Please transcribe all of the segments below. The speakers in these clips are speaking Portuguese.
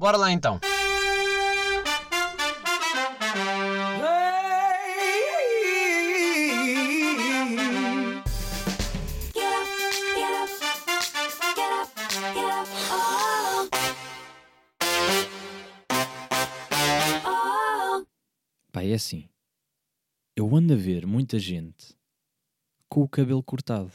Bora lá então. Pá, é assim. Eu ando a ver muita gente com o cabelo cortado.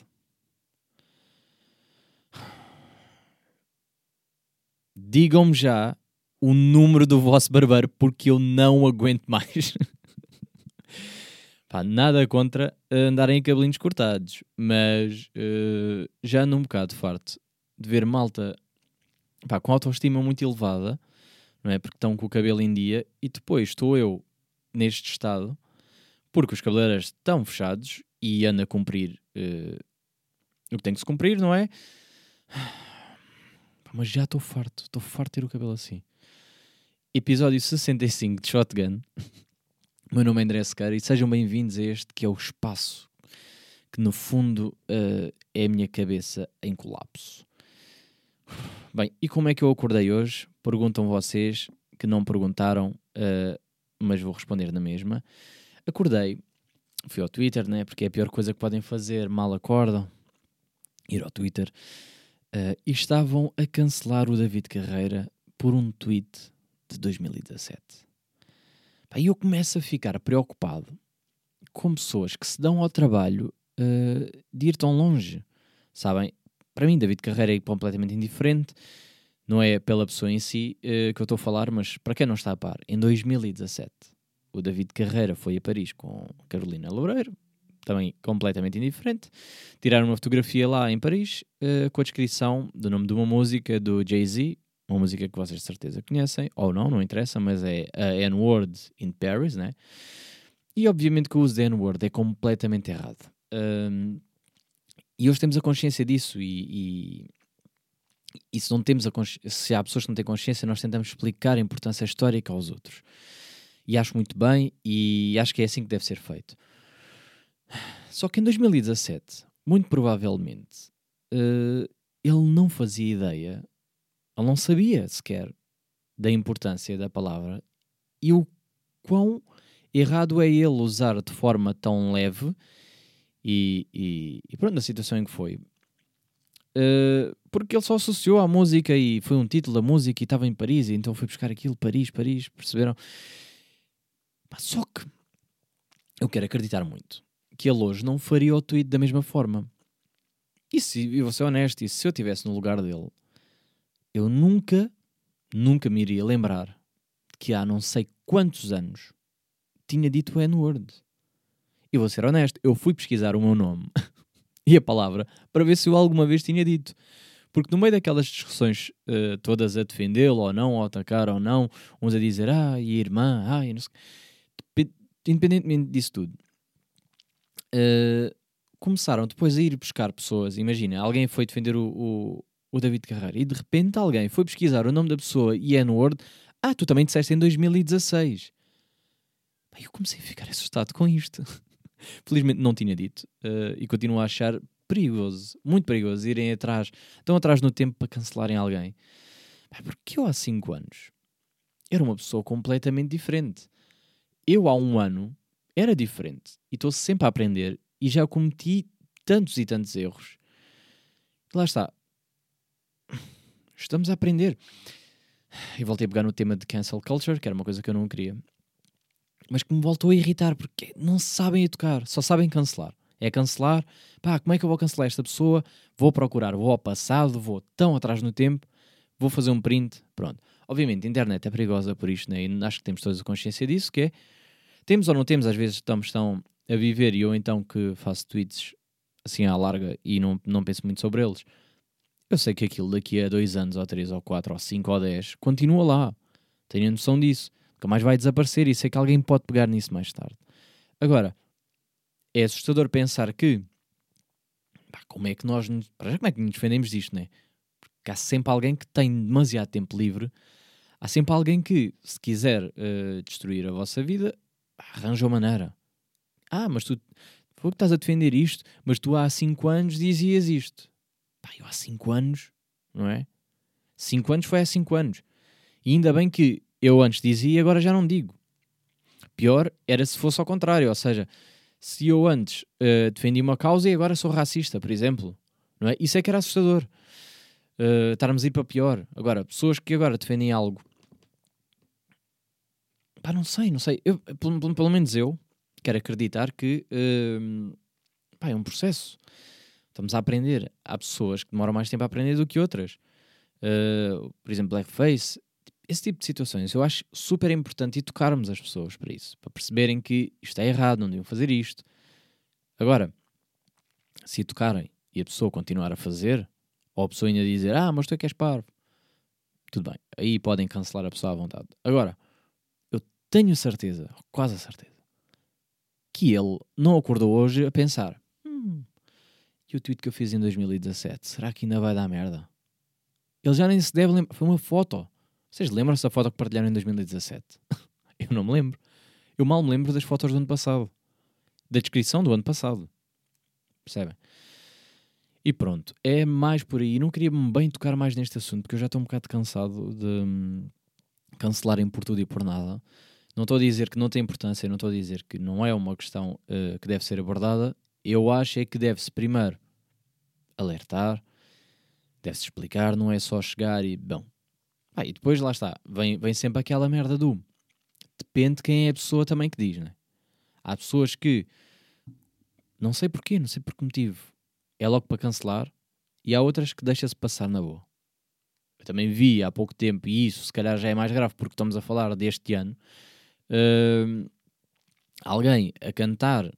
Digam-me já o número do vosso barbeiro porque eu não aguento mais. Pá, nada contra andarem em cabelinhos cortados, mas uh, já ando um bocado farto de ver malta pá, com autoestima muito elevada, não é? Porque estão com o cabelo em dia e depois estou eu neste estado porque os cabeleireiros estão fechados e ando a cumprir uh, o que tem que se cumprir, não é? Mas já estou farto, estou farto de ter o cabelo assim. Episódio 65 de Shotgun. meu nome é André Sequeira e sejam bem-vindos a este que é o espaço que no fundo uh, é a minha cabeça em colapso. Bem, e como é que eu acordei hoje? Perguntam vocês que não perguntaram, uh, mas vou responder na mesma. Acordei, fui ao Twitter, né? Porque é a pior coisa que podem fazer, mal acordam, ir ao Twitter. Uh, e estavam a cancelar o David Carreira por um tweet de 2017. E eu começo a ficar preocupado com pessoas que se dão ao trabalho uh, de ir tão longe. Sabem? Para mim, David Carreira é completamente indiferente. Não é pela pessoa em si uh, que eu estou a falar, mas para quem não está a par, em 2017 o David Carreira foi a Paris com Carolina Loureiro, também completamente indiferente. Tiraram uma fotografia lá em Paris uh, com a descrição do nome de uma música do Jay-Z, uma música que vocês de certeza conhecem, ou não, não interessa, mas é a N-Word in Paris, né? E obviamente que o uso da N-Word é completamente errado. Um, e hoje temos a consciência disso e, e, e se não temos a se há pessoas que não têm consciência, nós tentamos explicar a importância histórica aos outros. E acho muito bem e acho que é assim que deve ser feito. Só que em 2017, muito provavelmente, uh, ele não fazia ideia, ele não sabia sequer da importância da palavra e o quão errado é ele usar de forma tão leve e, e, e pronto, a situação em que foi. Uh, porque ele só associou à música e foi um título da música e estava em Paris, e então foi buscar aquilo, Paris, Paris, perceberam? Só que eu quero acreditar muito que ele hoje não faria o tweet da mesma forma. E se, eu vou ser honesto, e se eu estivesse no lugar dele, eu nunca, nunca me iria lembrar que há não sei quantos anos tinha dito o N-word. E vou ser honesto, eu fui pesquisar o meu nome e a palavra para ver se eu alguma vez tinha dito. Porque no meio daquelas discussões uh, todas a defendê-lo ou não, ou atacar ou não, uns a dizer, ah, e irmã, ah, e não sei independentemente disso tudo, uh, começaram depois a ir buscar pessoas. Imagina, alguém foi defender o, o, o, David Carreira e de repente alguém foi pesquisar o nome da pessoa e é no Word. Ah, tu também disseste em 2016. Aí eu comecei a ficar assustado com isto. Felizmente não tinha dito uh, e continuo a achar perigoso, muito perigoso, irem atrás, estão atrás no tempo para cancelarem alguém. Porque eu há 5 anos era uma pessoa completamente diferente eu há um ano era diferente e estou sempre a aprender e já cometi tantos e tantos erros. Lá está. Estamos a aprender. E voltei a pegar no tema de cancel culture, que era uma coisa que eu não queria. Mas que me voltou a irritar, porque não sabem educar, só sabem cancelar. É cancelar, pá, como é que eu vou cancelar esta pessoa? Vou procurar, vou ao passado, vou tão atrás no tempo, vou fazer um print, pronto. Obviamente, a internet é perigosa por isto, né? e acho que temos todos a consciência disso, que é temos ou não temos, às vezes estamos tão a viver e eu então que faço tweets assim à larga e não, não penso muito sobre eles. Eu sei que aquilo daqui a dois anos, ou três, ou quatro, ou cinco, ou dez, continua lá. Tenho a noção disso. Nunca mais vai desaparecer e sei que alguém pode pegar nisso mais tarde. Agora, é assustador pensar que pá, como é que nós já como é que nos defendemos disto, né? Porque há sempre alguém que tem demasiado tempo livre, há sempre alguém que, se quiser uh, destruir a vossa vida, arranja uma maneira. Ah, mas tu foi que estás a defender isto, mas tu há 5 anos dizias isto. Pá, eu há 5 anos, não é? 5 anos foi há 5 anos. E ainda bem que eu antes dizia e agora já não digo. Pior era se fosse ao contrário, ou seja, se eu antes uh, defendi uma causa e agora sou racista, por exemplo. Não é? Isso é que era assustador. Uh, estarmos a ir para pior. Agora, pessoas que agora defendem algo. Pá, não sei, não sei. Eu, pelo, pelo, menos eu quero acreditar que uh, pá, é um processo. Estamos a aprender. Há pessoas que demoram mais tempo a aprender do que outras. Uh, por exemplo, blackface esse tipo de situações eu acho super importante educarmos as pessoas para isso, para perceberem que isto é errado, não deviam fazer isto. Agora, se educarem e a pessoa continuar a fazer, ou a pessoa ainda dizer, ah, mas tu é que és parvo, tudo bem, aí podem cancelar a pessoa à vontade. Agora, tenho certeza, quase a certeza, que ele não acordou hoje a pensar, hum, e o tweet que eu fiz em 2017, será que ainda vai dar merda? Ele já nem se deve lembrar, foi uma foto vocês lembram-se da foto que partilharam em 2017? eu não me lembro. Eu mal me lembro das fotos do ano passado. Da descrição do ano passado. Percebem? E pronto, é mais por aí. Não queria bem tocar mais neste assunto, porque eu já estou um bocado cansado de hum, cancelarem por tudo e por nada. Não estou a dizer que não tem importância, não estou a dizer que não é uma questão uh, que deve ser abordada. Eu acho é que deve-se primeiro alertar, deve-se explicar, não é só chegar e, bom, ah, e depois lá está, vem, vem sempre aquela merda do depende de quem é a pessoa também que diz, né? Há pessoas que não sei porquê, não sei por que motivo, é logo para cancelar, e há outras que deixa-se passar na boa. Eu também vi há pouco tempo, e isso se calhar já é mais grave porque estamos a falar deste ano, uh, alguém a cantar,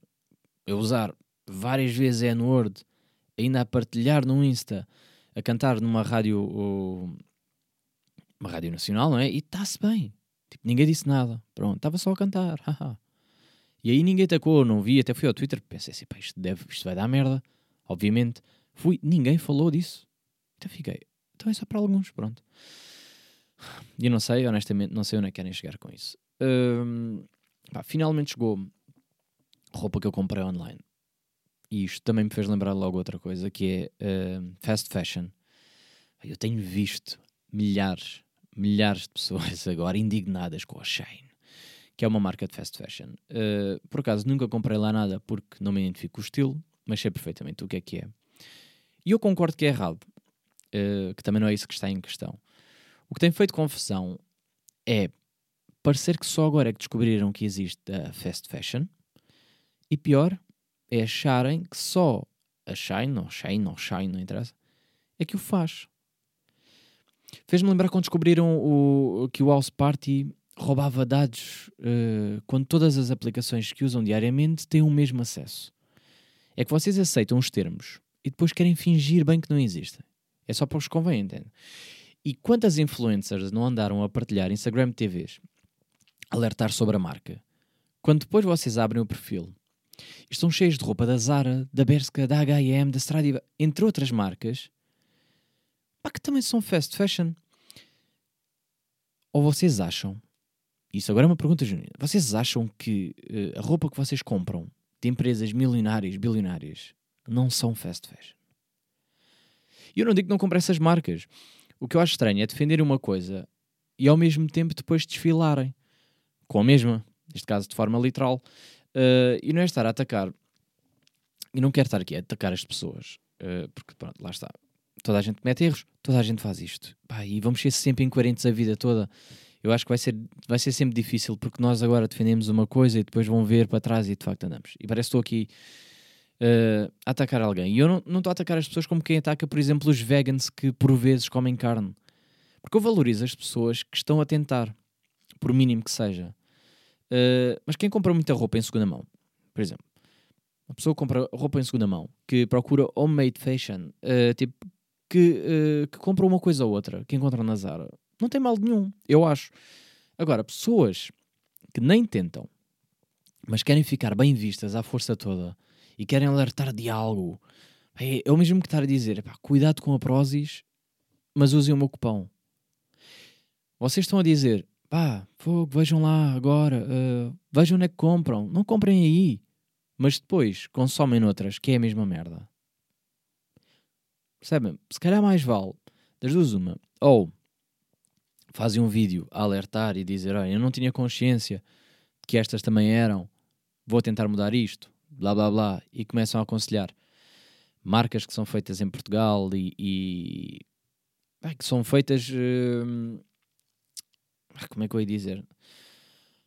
a usar várias vezes N-word, ainda a partilhar no Insta, a cantar numa rádio uma rádio nacional, não é? E está-se bem. Tipo, ninguém disse nada. Pronto, estava só a cantar. e aí ninguém tacou, não vi. Até fui ao Twitter, pensei assim, pá, isto, deve, isto vai dar merda. Obviamente. Fui, ninguém falou disso. Então fiquei, então é só para alguns, pronto. E não sei, honestamente, não sei onde é que querem chegar com isso. Um, pá, finalmente chegou roupa que eu comprei online. E isto também me fez lembrar logo outra coisa, que é uh, fast fashion. Eu tenho visto milhares, milhares de pessoas agora indignadas com a Shane, que é uma marca de fast fashion. Uh, por acaso nunca comprei lá nada porque não me identifico com o estilo, mas sei perfeitamente o que é que é. E eu concordo que é errado, uh, que também não é isso que está em questão. O que tem feito confusão é parecer que só agora é que descobriram que existe a fast fashion e pior é acharem que só a Shine, ou Shine, ou Shine, não interessa, é que o faz. Fez-me lembrar quando descobriram o, que o House Party roubava dados uh, quando todas as aplicações que usam diariamente têm o mesmo acesso. É que vocês aceitam os termos e depois querem fingir bem que não existem. É só para os convém, entende? E quantas influencers não andaram a partilhar Instagram TVs, alertar sobre a marca, quando depois vocês abrem o perfil estão cheios de roupa da Zara, da Berska, da H&M, da Stradiva, entre outras marcas, pá, que também são fast fashion. Ou vocês acham, isso agora é uma pergunta genuína, vocês acham que uh, a roupa que vocês compram de empresas milionárias, bilionárias, não são fast fashion? E eu não digo que não compre essas marcas. O que eu acho estranho é defender uma coisa e ao mesmo tempo depois desfilarem com a mesma, neste caso de forma literal. Uh, e não é estar a atacar. E não quero estar aqui a atacar as pessoas, uh, porque pronto, lá está toda a gente comete erros, toda a gente faz isto. Pá, e vamos ser sempre incoerentes a vida toda. Eu acho que vai ser, vai ser sempre difícil porque nós agora defendemos uma coisa e depois vão ver para trás e de facto andamos. E parece que estou aqui uh, a atacar alguém. E eu não, estou a atacar as pessoas como quem ataca, por exemplo, os vegans que por vezes comem carne. Porque eu valorizo as pessoas que estão a tentar, por mínimo que seja. Uh, mas quem compra muita roupa em segunda mão, por exemplo, uma pessoa compra roupa em segunda mão que procura homemade fashion, uh, tipo que, uh, que compram uma coisa ou outra, que encontram na Zara. Não tem mal nenhum, eu acho. Agora, pessoas que nem tentam, mas querem ficar bem vistas à força toda e querem alertar de algo, é, é o mesmo que estar a dizer: pá, cuidado com a Prozis, mas usem o meu cupão. Vocês estão a dizer: pá, fogo, vejam lá agora, uh, vejam onde é que compram. Não comprem aí, mas depois consomem noutras, que é a mesma merda. Percebem? Se calhar mais vale das duas uma. Ou fazem um vídeo a alertar e dizer: Olha, eu não tinha consciência de que estas também eram, vou tentar mudar isto, blá blá blá, e começam a aconselhar marcas que são feitas em Portugal e, e que são feitas. Uh, como é que eu ia dizer?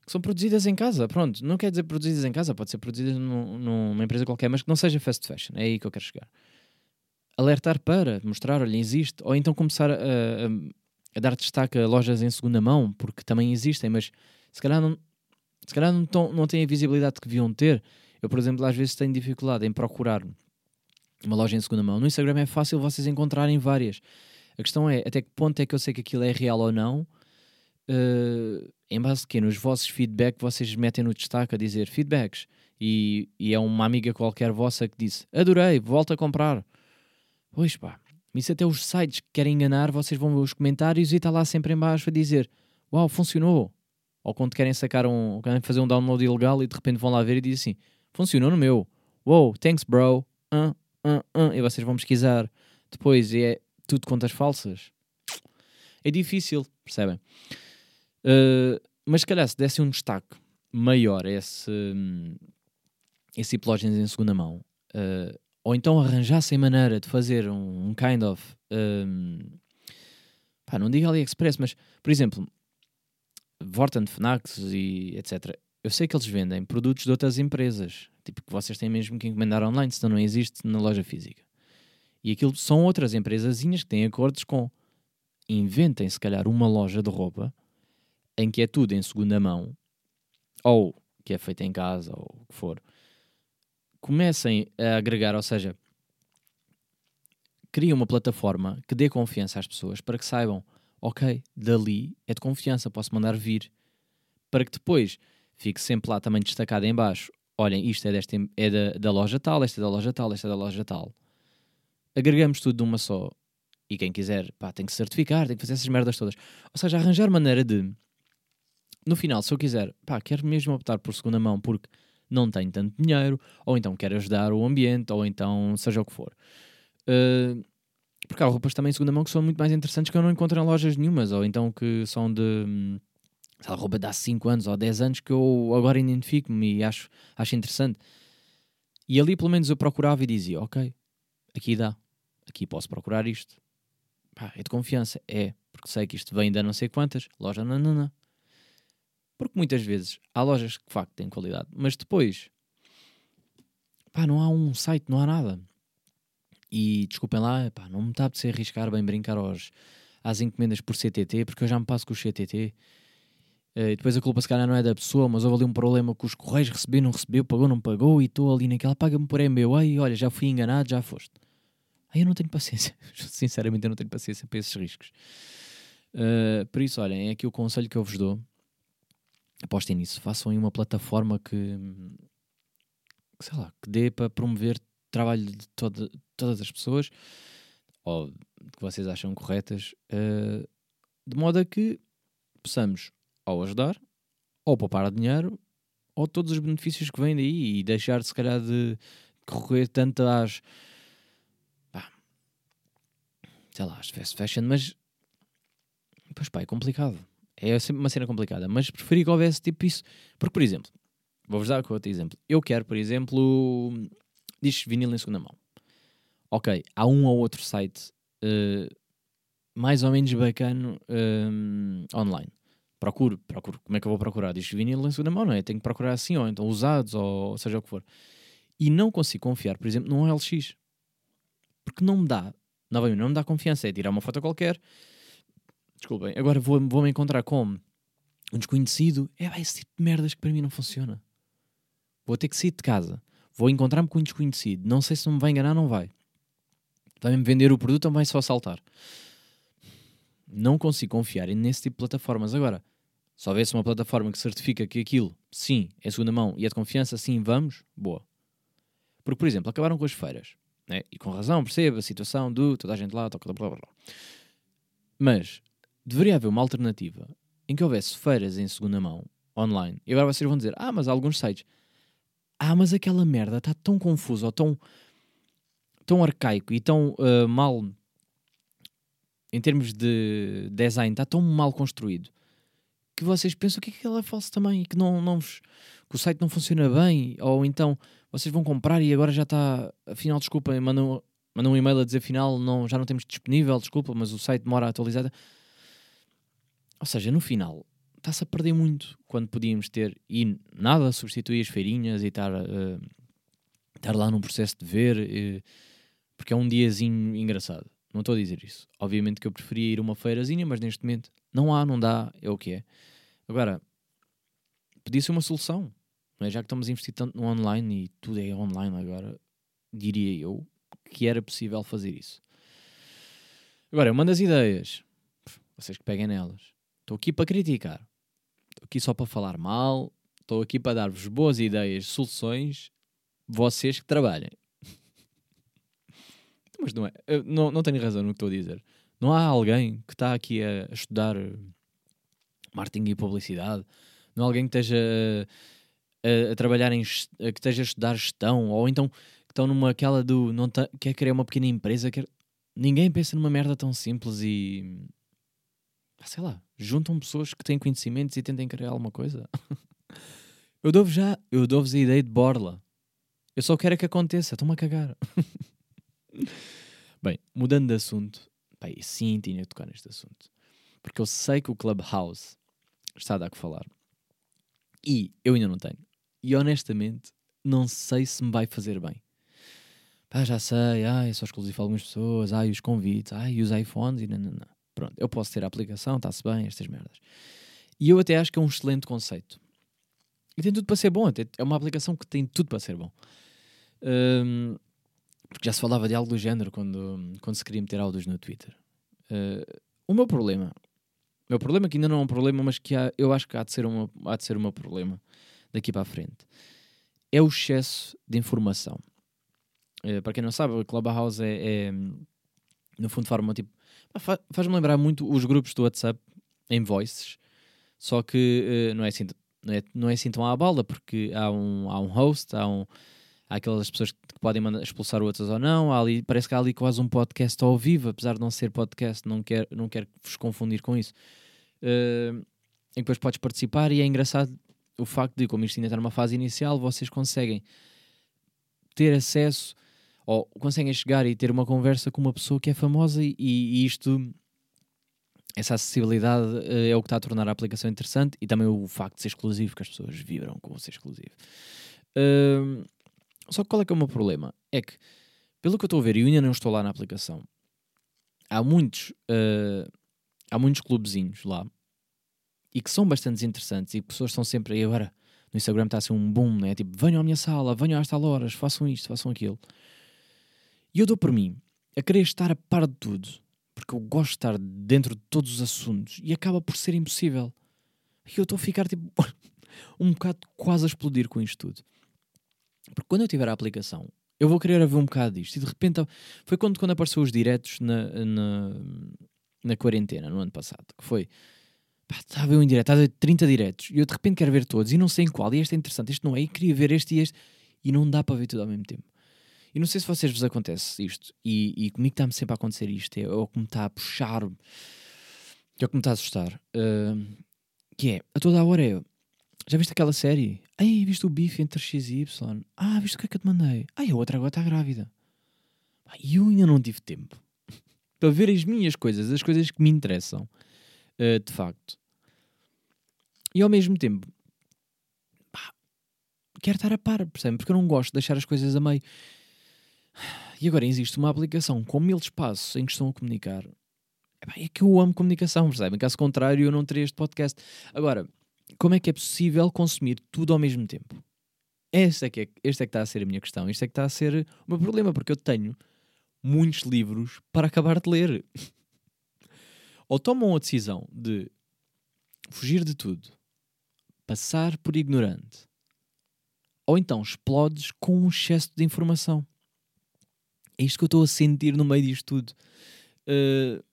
Que são produzidas em casa, pronto. Não quer dizer produzidas em casa, pode ser produzidas num, numa empresa qualquer, mas que não seja fast fashion. É aí que eu quero chegar. Alertar para, mostrar, olha, existe. Ou então começar a, a, a dar destaque a lojas em segunda mão, porque também existem, mas se calhar não, se calhar não, tão, não têm a visibilidade que deviam ter. Eu, por exemplo, às vezes tenho dificuldade em procurar uma loja em segunda mão. No Instagram é fácil vocês encontrarem várias. A questão é até que ponto é que eu sei que aquilo é real ou não. Uh, em base de quê? Nos vossos feedback vocês metem no destaque a dizer feedbacks. E, e é uma amiga qualquer vossa que disse adorei, volta a comprar. Pois pá, isso até os sites que querem enganar, vocês vão ver os comentários e está lá sempre em baixo a dizer uau, funcionou. Ou quando querem sacar um, querem fazer um download ilegal e de repente vão lá ver e dizem assim, funcionou no meu. Wow, thanks bro. Uh, uh, uh. E vocês vão pesquisar depois e é tudo contas falsas. É difícil, percebem? Uh, mas se calhar se desse um destaque maior a esse, um, esse hipológenes em segunda mão, uh, ou então arranjassem maneira de fazer um, um kind of. Um, pá, não digo AliExpress, mas por exemplo, Vorten, Fnax e etc. Eu sei que eles vendem produtos de outras empresas, tipo que vocês têm mesmo que encomendar online, senão não existe na loja física. E aquilo são outras empresazinhas que têm acordos com. Inventem, se calhar, uma loja de roupa em que é tudo em segunda mão, ou que é feito em casa, ou o que for. Comecem a agregar, ou seja, criem uma plataforma que dê confiança às pessoas para que saibam, ok, dali é de confiança, posso mandar vir, para que depois fique sempre lá também destacado em baixo. Olhem, isto é, desta, é da, da loja tal, esta é da loja tal, esta é da loja tal agregamos tudo numa só. E quem quiser, pá, tem que certificar, tem que fazer essas merdas todas. Ou seja, arranjar maneira de, no final, se eu quiser, pá, quero mesmo optar por segunda mão porque não tenho tanto dinheiro, ou então quero ajudar o ambiente, ou então seja o que for. Uh, porque há roupas também em segunda mão que são muito mais interessantes que eu não encontro em lojas nenhumas, ou então que são de sei lá, roupa de há 5 anos ou 10 anos que eu agora identifico-me e acho, acho interessante. E ali pelo menos eu procurava e dizia, ok, aqui dá, aqui posso procurar isto. Pá, é de confiança, é, porque sei que isto vem de não sei quantas, loja não. Porque muitas vezes há lojas que de facto têm qualidade, mas depois, pá, não há um site, não há nada. E desculpem lá, pá, não me está a ser arriscar bem brincar aos, às encomendas por CTT, porque eu já me passo com o CTT. Eh, e depois a culpa se calhar não é da pessoa, mas houve ali um problema com os correios, recebeu, não recebeu, pagou, não pagou, e estou ali naquela, paga-me por MBA, olha, já fui enganado, já foste. Aí eu não tenho paciência. Sinceramente, eu não tenho paciência para esses riscos. Uh, por isso, olhem, é aqui o conselho que eu vos dou. Apostem nisso. Façam aí uma plataforma que, sei lá, que dê para promover trabalho de toda, todas as pessoas ou que vocês acham corretas, uh, de modo a que possamos ou ajudar, ou poupar dinheiro, ou todos os benefícios que vêm daí e deixar, se calhar, de correr tanto às sei lá, as fast fashion, mas pois pá, é complicado. É sempre uma cena complicada, mas preferi que houvesse tipo isso. Porque, por exemplo, vou-vos dar outro exemplo. Eu quero, por exemplo, diz vinil em segunda mão. Ok, há um ou outro site uh, mais ou menos bacana uh, online. Procuro, procuro. Como é que eu vou procurar? Diz vinil em segunda mão, não é? Tenho que procurar assim, ou então usados, ou seja o que for. E não consigo confiar, por exemplo, num LX. Porque não me dá novamente, não me dá confiança. É tirar uma foto qualquer. Desculpem, agora vou-me vou encontrar com um desconhecido. É esse tipo de merdas que para mim não funciona. Vou ter que sair de casa. Vou encontrar-me com um desconhecido. Não sei se não me vai enganar, não vai. Vai-me vender o produto ou vai só saltar. Não consigo confiar nesse tipo de plataformas. Agora, se houvesse uma plataforma que certifica que aquilo, sim, é segunda mão e é de confiança, sim, vamos, boa. Porque, por exemplo, acabaram com as feiras. Né? E com razão, percebo a situação do toda a gente lá, toca, blá, blá, blá. Mas deveria haver uma alternativa em que houvesse feiras em segunda mão, online. E agora vocês vão dizer, ah, mas há alguns sites. Ah, mas aquela merda está tão confusa ou tão, tão arcaico e tão uh, mal em termos de design, está tão mal construído que vocês pensam que aquilo é falso também e que, não, não vos, que o site não funciona bem, ou então vocês vão comprar e agora já está, afinal, desculpa, mandam, mandam um e-mail a dizer afinal não, já não temos disponível, desculpa, mas o site demora a atualizar. Ou seja, no final, está-se a perder muito quando podíamos ter, e nada substituir as feirinhas e estar, uh, estar lá num processo de ver, uh, porque é um diazinho engraçado. Não estou a dizer isso. Obviamente que eu preferia ir a uma feirazinha, mas neste momento não há, não dá, é o que é. Agora, podia ser uma solução. É? Já que estamos a investir tanto no online e tudo é online agora, diria eu que era possível fazer isso. Agora, eu mando as ideias. Vocês que peguem nelas. Estou aqui para criticar. Estou aqui só para falar mal. Estou aqui para dar-vos boas ideias, soluções. Vocês que trabalhem. Mas não é. Eu não, não tenho razão no que estou a dizer. Não há alguém que está aqui a, a estudar eh, marketing e publicidade. Não há alguém que esteja a, a, trabalhar em que esteja a estudar gestão ou então que estão numa aquela do não tá, quer criar uma pequena empresa quer... ninguém pensa numa merda tão simples e sei lá juntam pessoas que têm conhecimentos e tentem criar alguma coisa eu dou-vos já eu dou-vos a ideia de borla eu só quero é que aconteça estou-me a cagar bem mudando de assunto pai, sim tinha de tocar neste assunto porque eu sei que o Clubhouse está a dar que falar e eu ainda não tenho. E honestamente, não sei se me vai fazer bem. Pá, já sei, ai, é só exclusivo a algumas pessoas, ai, os convites, ai, os iPhones e não, não, não. Pronto, eu posso ter a aplicação, está-se bem, estas merdas. E eu até acho que é um excelente conceito. E tem tudo para ser bom, é uma aplicação que tem tudo para ser bom. Um, porque já se falava de algo do género quando, quando se queria meter áudios no Twitter. Uh, o meu problema meu problema, que ainda não é um problema, mas que há, eu acho que há de, ser uma, há de ser o meu problema daqui para a frente, é o excesso de informação. Uh, para quem não sabe, a Clubhouse é, é no fundo, forma tipo. Faz-me lembrar muito os grupos do WhatsApp em voices, só que uh, não, é assim, não, é, não é assim tão à balda, porque há um, há um host, há, um, há aquelas pessoas que podem mandar, expulsar outras ou não. Há ali, parece que há ali quase um podcast ao vivo, apesar de não ser podcast, não quero, não quero vos confundir com isso uh, que depois podes participar e é engraçado o facto de, como isto ainda está numa fase inicial, vocês conseguem ter acesso ou conseguem chegar e ter uma conversa com uma pessoa que é famosa e, e isto essa acessibilidade uh, é o que está a tornar a aplicação interessante e também o facto de ser exclusivo, que as pessoas vibram com ser exclusivo. Uh, só que qual é que é o meu problema? É que, pelo que eu estou a ver, e eu ainda não estou lá na aplicação, há muitos uh, há muitos clubezinhos lá e que são bastante interessantes e pessoas estão sempre aí agora no Instagram está a ser um boom, né? Tipo, venham à minha sala, venham às tal horas, façam isto, façam aquilo. E eu dou por mim a querer estar a par de tudo, porque eu gosto de estar dentro de todos os assuntos e acaba por ser impossível. E eu estou a ficar tipo um bocado quase a explodir com isto tudo. Porque quando eu tiver a aplicação, eu vou querer ver um bocado disto. E de repente foi quando, quando apareceu os diretos na, na, na quarentena, no ano passado, que foi estava a ver um direto, estava a ver 30 diretos e eu de repente quero ver todos e não sei em qual, e este é interessante, este não é, e queria ver este e este, e não dá para ver tudo ao mesmo tempo. E não sei se vocês vos acontece isto, e, e comigo está-me sempre a acontecer isto, é o que me está a puxar, é o que me está a assustar, uh, que é, a toda a hora é, já viste aquela série? Ai, viste o bife entre X e Y? Ah, viste o que é que eu te mandei? Ai, a outra agora está grávida. E eu ainda não tive tempo para ver as minhas coisas, as coisas que me interessam, uh, de facto. E ao mesmo tempo, pá, quero estar a par, percebe? Porque eu não gosto de deixar as coisas a meio. E agora existe uma aplicação com mil espaços em que estão a comunicar. É que eu amo comunicação, percebem? Caso contrário, eu não teria este podcast. Agora, como é que é possível consumir tudo ao mesmo tempo? Este é que, é, este é que está a ser a minha questão. Este é que está a ser o meu problema, porque eu tenho muitos livros para acabar de ler. Ou tomam a decisão de fugir de tudo, passar por ignorante, ou então explodes com um excesso de informação. É isto que eu estou a sentir no meio disto tudo. Uh,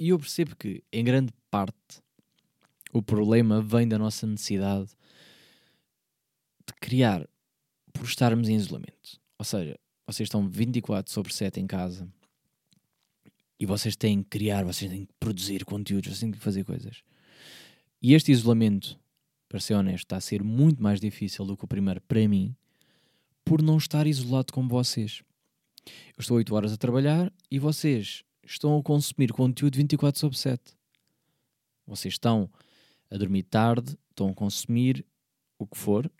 e eu percebo que, em grande parte, o problema vem da nossa necessidade de criar por estarmos em isolamento. Ou seja, vocês estão 24 sobre 7 em casa E vocês têm que criar, vocês têm que produzir conteúdos, vocês têm que fazer coisas. E este isolamento, para ser honesto, está a ser muito mais difícil do que o primeiro para mim, por não estar isolado como vocês. Eu estou 8 horas a trabalhar e vocês estão a consumir conteúdo 24 sobre 7. Vocês estão a dormir tarde, estão a consumir o que for,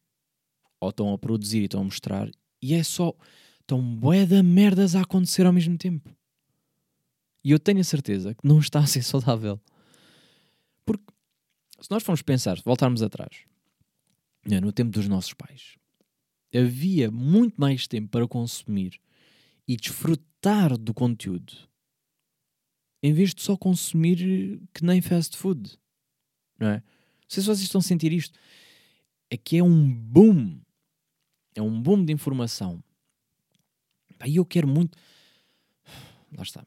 ou estão a produzir e estão a mostrar, e é só. Estão bué de merdas a acontecer ao mesmo tempo. E eu tenho a certeza que não está a ser saudável. Porque se nós formos pensar, voltarmos atrás, né, no tempo dos nossos pais, havia muito mais tempo para consumir e desfrutar do conteúdo em vez de só consumir que nem fast food. Não é? Não sei se vocês estão a sentir isto. É que é um boom. É um boom de informação. E eu quero muito. Lá está.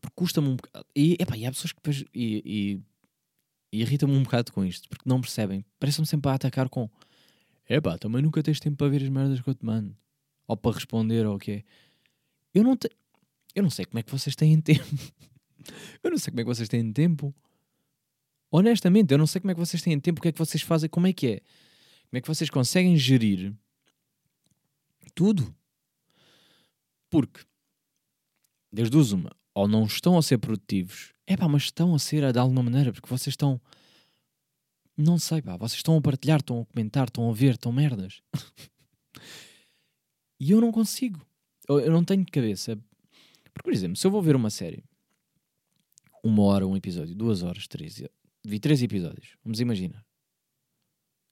Porque custa-me um bocado. E, epá, e há pessoas que depois. E, e, e irritam-me um bocado com isto. Porque não percebem. Parecem-me sempre a atacar com. Epá, também nunca tens tempo para ver as merdas que eu te mando. Ou para responder ou o quê. Eu não tenho. Eu não sei como é que vocês têm tempo. Eu não sei como é que vocês têm tempo. Honestamente, eu não sei como é que vocês têm tempo, o que é que vocês fazem, como é que é. Como é que vocês conseguem gerir tudo? Porque, desde duas uma, ou não estão a ser produtivos, é pá, mas estão a ser de alguma maneira, porque vocês estão. Não sei, pá, vocês estão a partilhar, estão a comentar, estão a ver, estão merdas. e eu não consigo. Eu não tenho cabeça. Porque, por exemplo, se eu vou ver uma série uma hora um episódio, duas horas, três. Vi três episódios, vamos imaginar.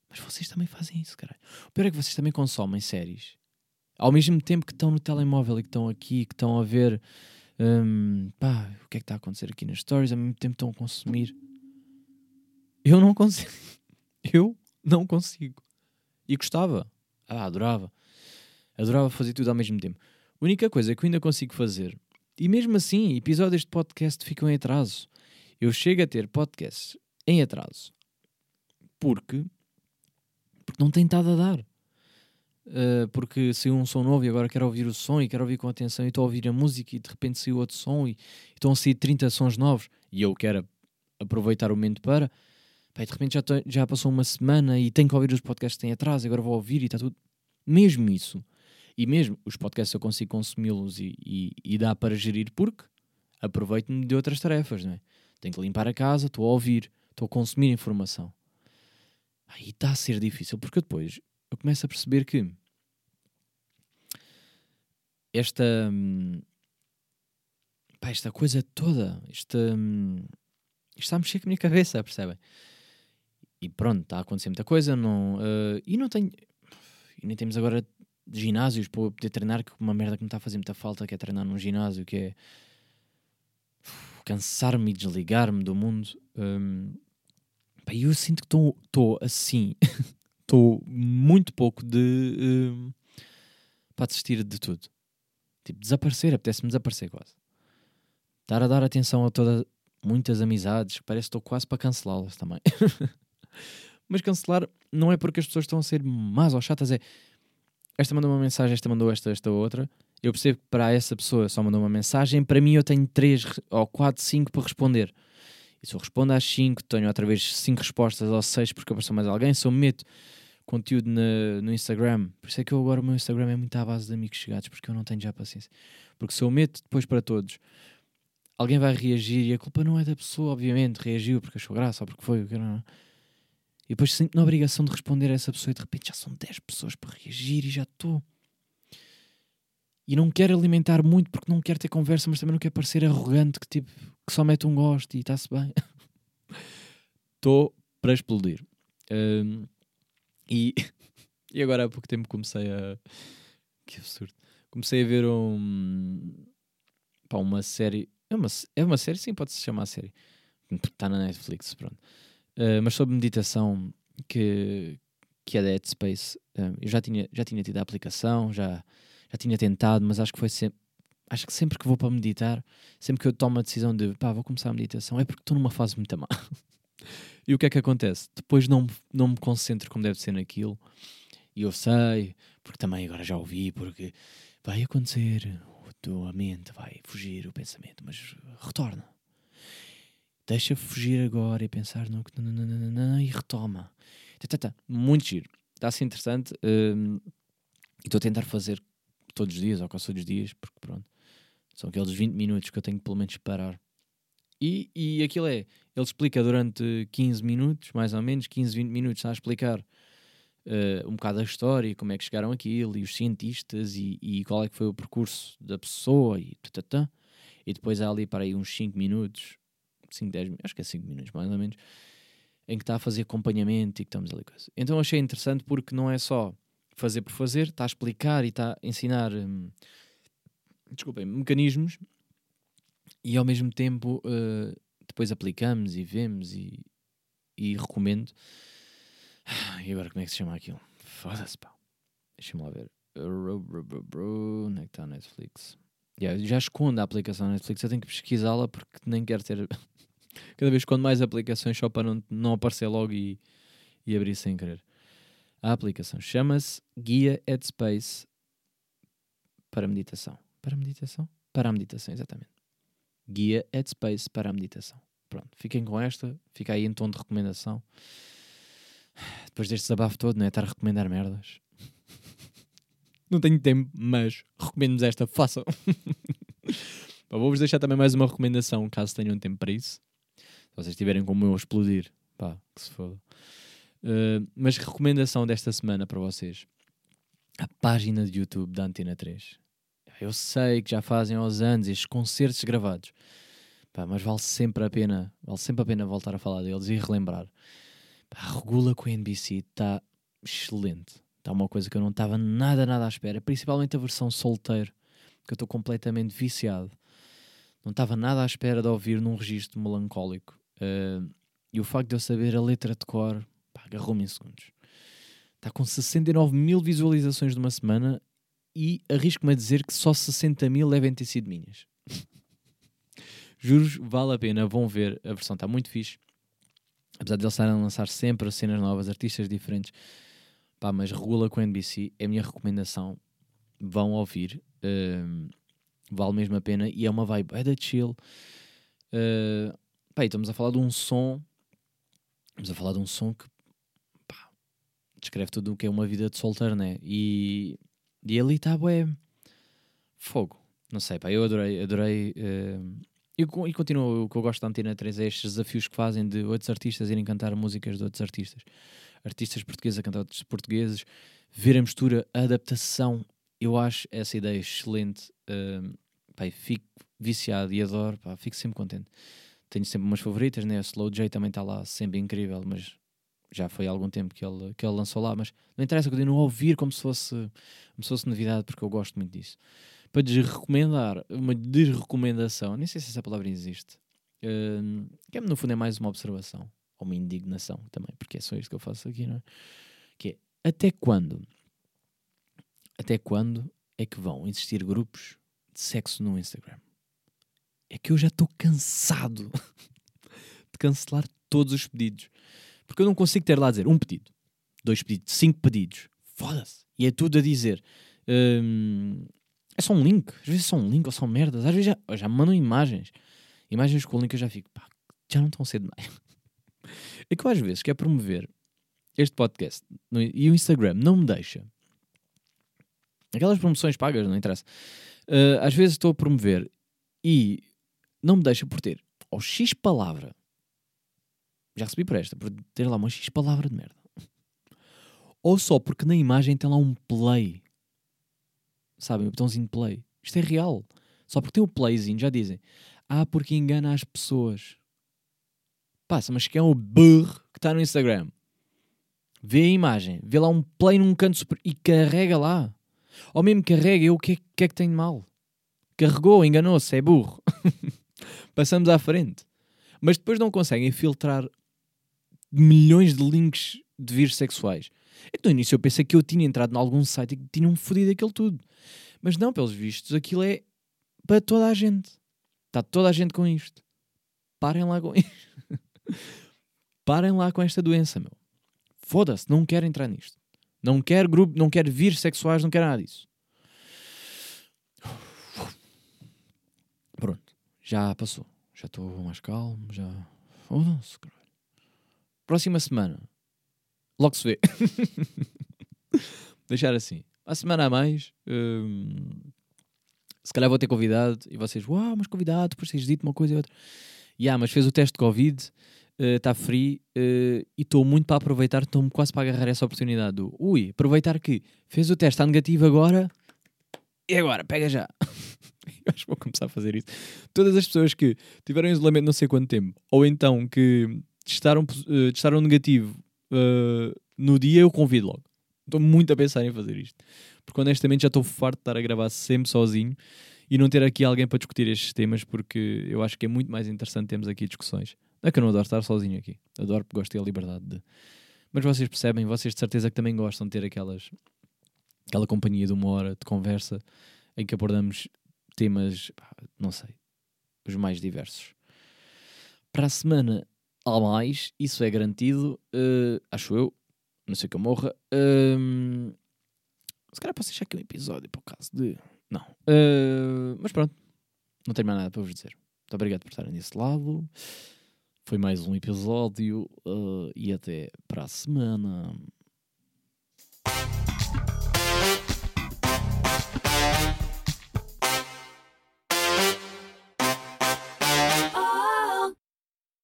Mas vocês também fazem isso, caralho. O pior é que vocês também consomem séries. Ao mesmo tempo que estão no telemóvel e que estão aqui, que estão a ver um, pá, o que é que está a acontecer aqui nas stories, ao mesmo tempo estão a consumir. Eu não consigo. Eu não consigo. E gostava. Ah, adorava. Adorava fazer tudo ao mesmo tempo. A única coisa que eu ainda consigo fazer e mesmo assim, episódios de podcast ficam em atraso. Eu chego a ter podcasts em atraso porque, porque não tem estado a dar. Uh, porque saiu um som novo e agora quero ouvir o som e quero ouvir com atenção e estou a ouvir a música e de repente saiu outro som e, estão a sair 30 sons novos e eu quero aproveitar o momento para. Pai, de repente já, tô, já passou uma semana e tenho que ouvir os podcasts que têm atrás, agora vou ouvir e está tudo. Mesmo isso e mesmo os podcasts eu consigo consumi-los e, e, e, dá para gerir porque aproveito-me de outras tarefas, não é? Tenho que limpar a casa, estou a ouvir, estou a consumir informação. Aí está a ser difícil, porque depois eu começo a perceber que esta, hum, pá, esta coisa toda, esta, hum, isto está a mexer com a minha cabeça, percebem? E pronto, está a acontecer muita coisa, não, uh, e não tenho, e nem temos agora de ginásios para poder treinar, que uma merda que me está a fazer muita falta, que é treinar num ginásio, que é cansar-me e desligar-me do mundo. Um, eu sinto que estou assim, estou muito pouco de um, para desistir de tudo. Tipo, desaparecer, apetece-me desaparecer quase. Estar a dar atenção a todas, muitas amizades, parece que estou quase para cancelá-las também. Mas cancelar não é porque as pessoas estão a ser más ou chatas, é esta mandou uma mensagem, esta mandou esta, esta outra. Eu percebo que para essa pessoa só mandou uma mensagem, para mim eu tenho 3 ou 4, 5 para responder. E se eu respondo às 5, tenho outra vez 5 respostas ou 6 porque apareceu mais alguém. Se eu meto conteúdo no, Instagram, por isso é que eu agora o meu Instagram é muito à base de amigos chegados, porque eu não tenho já paciência. Porque se eu meto depois para todos, alguém vai reagir e a culpa não é da pessoa, obviamente, reagiu porque achou graça ou porque foi, o que não. E depois sinto na obrigação de responder a essa pessoa e de repente já são 10 pessoas para reagir e já estou. E não quero alimentar muito porque não quero ter conversa, mas também não quero parecer arrogante que, tipo, que só mete um gosto e está-se bem. Estou para explodir. Um, e, e agora há pouco tempo comecei a. Que absurdo. Comecei a ver um. Pá, uma série. É uma, é uma série? Sim, pode-se chamar série. Está na Netflix, pronto. Uh, mas sobre meditação que, que é da Headspace, uh, eu já tinha, já tinha tido a aplicação, já, já tinha tentado, mas acho que foi sempre. Acho que sempre que vou para meditar, sempre que eu tomo a decisão de pá, vou começar a meditação, é porque estou numa fase muito má. e o que é que acontece? Depois não, não me concentro como deve ser naquilo, e eu sei, porque também agora já ouvi, porque vai acontecer tua mente vai fugir o pensamento, mas retorna. Deixa fugir agora e pensar no que e retoma. Muito giro. Está a ser interessante. Um, e estou a tentar fazer todos os dias, ou quase todos os dias, porque pronto, são aqueles 20 minutos que eu tenho que pelo menos parar. E, e aquilo é, ele explica durante 15 minutos, mais ou menos, 15, 20 minutos, está a explicar uh, um bocado a história, como é que chegaram aquilo, e os cientistas, e, e qual é que foi o percurso da pessoa, e tatatã. E depois há ali para aí uns 5 minutos, 5, 10 minutos, acho que é 5 minutos mais ou menos, em que está a fazer acompanhamento e que estamos ali coisa. Então achei interessante porque não é só fazer por fazer, está a explicar e está a ensinar, hum, desculpem, mecanismos e ao mesmo tempo uh, depois aplicamos e vemos e, e recomendo. E agora como é que se chama aquilo? Foda-se, pá. Deixa-me lá ver. Onde é que está a Netflix? Yeah, já escondo a aplicação Netflix, eu tenho que pesquisá-la porque nem quero ter. Cada vez quando mais aplicações só para não, não aparecer logo e, e abrir sem querer. A aplicação chama-se Guia Headspace para meditação. Para meditação? Para a meditação, exatamente. Guia Headspace para a meditação. Pronto, fiquem com esta, fica aí em tom de recomendação. Depois deste desabafo todo, não é? Estar a recomendar merdas. não tenho tempo, mas recomendo-vos esta, façam. Vou-vos deixar também mais uma recomendação, caso tenham tempo para isso. Se vocês tiverem como eu a explodir, pá, que se foda. Uh, mas recomendação desta semana para vocês: a página de YouTube da Antena 3. Eu sei que já fazem aos anos estes concertos gravados, pá, mas vale sempre a pena, vale sempre a pena voltar a falar deles e relembrar. Pá, regula com a NBC, está excelente. Está uma coisa que eu não estava nada, nada à espera, principalmente a versão solteiro, que eu estou completamente viciado. Não estava nada à espera de ouvir num registro melancólico. Uh, e o facto de eu saber a letra de cor, agarrou-me em segundos. Está com 69 mil visualizações de uma semana e arrisco-me a dizer que só 60 mil devem ter sido minhas. Juros, vale a pena, vão ver, a versão está muito fixe. Apesar de eles estarem a lançar sempre cenas novas, artistas diferentes, pá, mas regula com a NBC, é a minha recomendação. Vão ouvir, uh, vale mesmo a pena e é uma vibe, é da chill. Uh, pá, estamos a falar de um som, estamos a falar de um som que descreve tudo o que é uma vida de solteiro, né? E, e ali está, bué, fogo. Não sei, pá, eu adorei, adorei. Uh, e, e continuo, o que eu gosto da Antena 3 é estes desafios que fazem de outros artistas irem cantar músicas de outros artistas. Artistas portugueses a cantar outros portugueses, ver a mistura, a adaptação. Eu acho essa ideia excelente. Uh, pá, fico viciado e adoro, pá, fico sempre contente. Tenho sempre umas favoritas, né? O Slow J também está lá, sempre incrível, mas já foi há algum tempo que ele, que ele lançou lá, mas não interessa, continuo a ouvir como se fosse, como se fosse novidade, porque eu gosto muito disso. Para desrecomendar, uma desrecomendação, nem sei se essa palavra existe, uh, que é, no fundo é mais uma observação, ou uma indignação também, porque é só isto que eu faço aqui, não é? Que é, até quando, até quando é que vão existir grupos de sexo no Instagram? É que eu já estou cansado de cancelar todos os pedidos. Porque eu não consigo ter lá a dizer um pedido, dois pedidos, cinco pedidos. Foda-se. E é tudo a dizer. Hum, é só um link. Às vezes é só um link ou são merdas. Às vezes já, já mandam imagens. Imagens com o link eu já fico, pá, já não estão cedo mais. É que eu às vezes quero promover este podcast no, e o Instagram não me deixa. Aquelas promoções pagas, não interessa. Uh, às vezes estou a promover e não me deixa por ter ou X palavra já recebi por esta, por ter lá uma X palavra de merda. Ou só porque na imagem tem lá um play. Sabem, o botãozinho play. Isto é real. Só porque tem o playzinho, já dizem. Ah, porque engana as pessoas. Passa, mas que é o burro que está no Instagram. Vê a imagem, vê lá um play num canto super... e carrega lá. Ou mesmo carrega, eu o que, é, que é que tem de mal? Carregou, enganou-se, é burro. Passamos à frente. Mas depois não conseguem filtrar milhões de links de vírus sexuais. Então, no início eu pensei que eu tinha entrado em algum site e que tinham fodido aquilo tudo. Mas não, pelos vistos, aquilo é para toda a gente. Está toda a gente com isto. Parem lá com isto. Parem lá com esta doença, meu. Foda-se, não quero entrar nisto. Não quero grupo, não quero vírus sexuais, não quero nada disso. Já passou. Já estou mais calmo, já. Foda-se, caralho. Próxima semana. Logo se vê. Deixar assim. A semana a mais. hum, se calhar vou ter convidado e vocês, uau, mas convidado, depois tens dito uma coisa e outra. Ya, mas fez o teste de Covid, está free eh, e estou muito para aproveitar, estou-me quase para agarrar essa oportunidade do ui, aproveitar que fez o teste, está negativo agora e agora, pega já. Eu acho que vou começar a fazer isso. Todas as pessoas que tiveram isolamento não sei quanto tempo, ou então que testaram, eh, testaram negativo eh, no dia, eu convido logo. Estou muito a pensar em fazer isto. Porque honestamente já estou farto de estar a gravar sempre sozinho e não ter aqui alguém para discutir estes temas, porque eu acho que é muito mais interessante termos aqui discussões. Não é que eu não adoro estar sozinho aqui. Adoro porque gosto de ter a liberdade de. Mas vocês percebem, vocês de certeza que também gostam de ter aquelas. aquela companhia de uma hora de conversa em que abordamos temas, não sei, os mais diversos. Para a semana há mais, isso é garantido, eh, acho eu, não sei que eu morra. Hum, se calhar posso deixar aqui um episódio por causa de. Não. Eh, mas pronto, não tenho mais nada para vos dizer. Muito obrigado por estarem desse lado. Foi mais um episódio eh, e até para a semana.